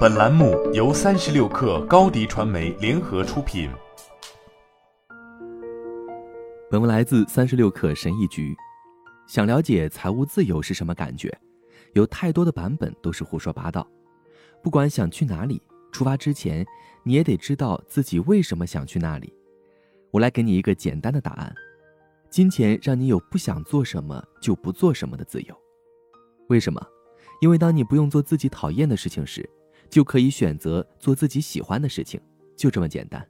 本栏目由三十六氪高低传媒联合出品。本文来自三十六氪神译局。想了解财务自由是什么感觉？有太多的版本都是胡说八道。不管想去哪里，出发之前你也得知道自己为什么想去那里。我来给你一个简单的答案：金钱让你有不想做什么就不做什么的自由。为什么？因为当你不用做自己讨厌的事情时，就可以选择做自己喜欢的事情，就这么简单。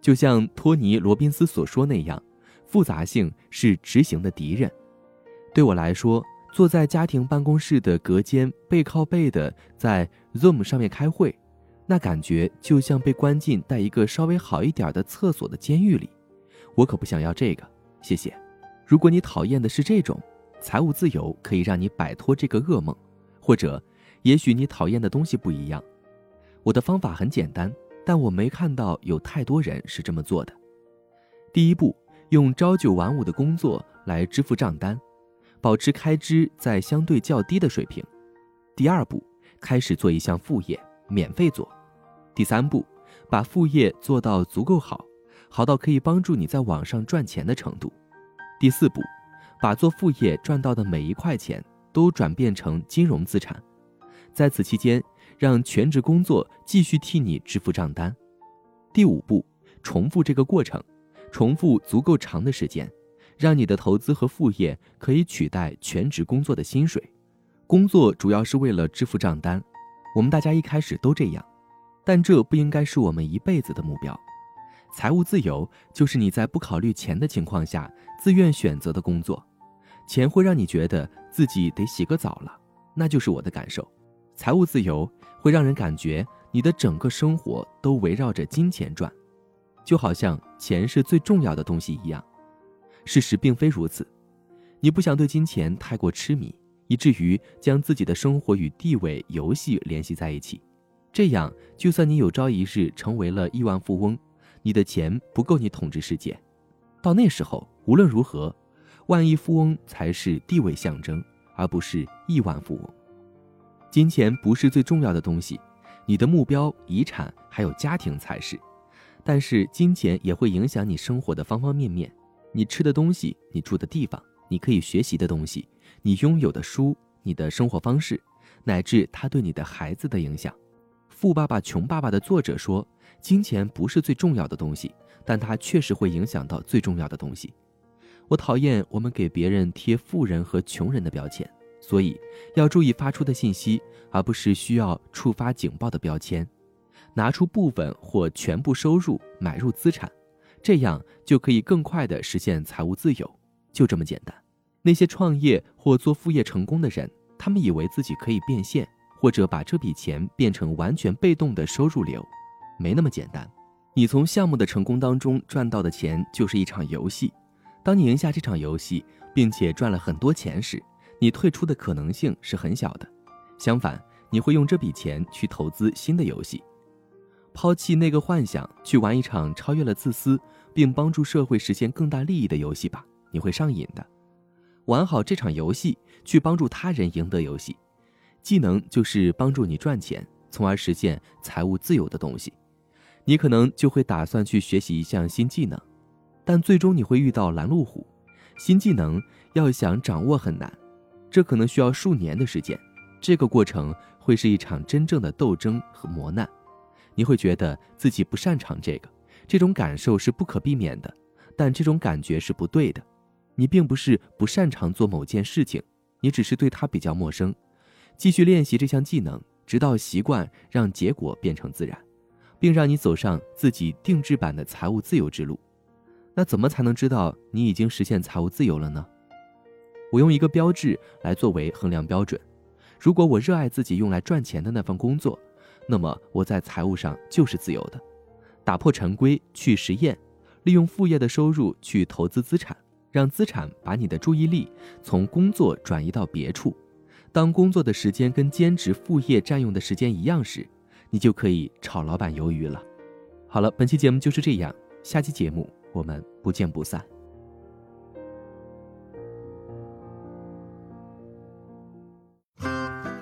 就像托尼·罗宾斯所说那样，复杂性是执行的敌人。对我来说，坐在家庭办公室的隔间，背靠背的在 Zoom 上面开会，那感觉就像被关进带一个稍微好一点的厕所的监狱里。我可不想要这个，谢谢。如果你讨厌的是这种，财务自由可以让你摆脱这个噩梦，或者，也许你讨厌的东西不一样。我的方法很简单，但我没看到有太多人是这么做的。第一步，用朝九晚五的工作来支付账单，保持开支在相对较低的水平。第二步，开始做一项副业，免费做。第三步，把副业做到足够好，好到可以帮助你在网上赚钱的程度。第四步，把做副业赚到的每一块钱都转变成金融资产，在此期间。让全职工作继续替你支付账单。第五步，重复这个过程，重复足够长的时间，让你的投资和副业可以取代全职工作的薪水。工作主要是为了支付账单，我们大家一开始都这样，但这不应该是我们一辈子的目标。财务自由就是你在不考虑钱的情况下自愿选择的工作，钱会让你觉得自己得洗个澡了，那就是我的感受。财务自由。会让人感觉你的整个生活都围绕着金钱转，就好像钱是最重要的东西一样。事实并非如此，你不想对金钱太过痴迷，以至于将自己的生活与地位、游戏联系在一起。这样，就算你有朝一日成为了亿万富翁，你的钱不够你统治世界。到那时候，无论如何，万亿富翁才是地位象征，而不是亿万富翁。金钱不是最重要的东西，你的目标、遗产还有家庭才是。但是金钱也会影响你生活的方方面面，你吃的东西、你住的地方、你可以学习的东西、你拥有的书、你的生活方式，乃至他对你的孩子的影响。《富爸爸穷爸爸》的作者说，金钱不是最重要的东西，但它确实会影响到最重要的东西。我讨厌我们给别人贴富人和穷人的标签。所以，要注意发出的信息，而不是需要触发警报的标签。拿出部分或全部收入买入资产，这样就可以更快地实现财务自由。就这么简单。那些创业或做副业成功的人，他们以为自己可以变现，或者把这笔钱变成完全被动的收入流，没那么简单。你从项目的成功当中赚到的钱，就是一场游戏。当你赢下这场游戏，并且赚了很多钱时，你退出的可能性是很小的，相反，你会用这笔钱去投资新的游戏，抛弃那个幻想，去玩一场超越了自私并帮助社会实现更大利益的游戏吧，你会上瘾的。玩好这场游戏，去帮助他人赢得游戏。技能就是帮助你赚钱，从而实现财务自由的东西。你可能就会打算去学习一项新技能，但最终你会遇到拦路虎。新技能要想掌握很难。这可能需要数年的时间，这个过程会是一场真正的斗争和磨难。你会觉得自己不擅长这个，这种感受是不可避免的，但这种感觉是不对的。你并不是不擅长做某件事情，你只是对它比较陌生。继续练习这项技能，直到习惯让结果变成自然，并让你走上自己定制版的财务自由之路。那怎么才能知道你已经实现财务自由了呢？我用一个标志来作为衡量标准。如果我热爱自己用来赚钱的那份工作，那么我在财务上就是自由的。打破陈规，去实验，利用副业的收入去投资资产，让资产把你的注意力从工作转移到别处。当工作的时间跟兼职副业占用的时间一样时，你就可以炒老板鱿鱼了。好了，本期节目就是这样，下期节目我们不见不散。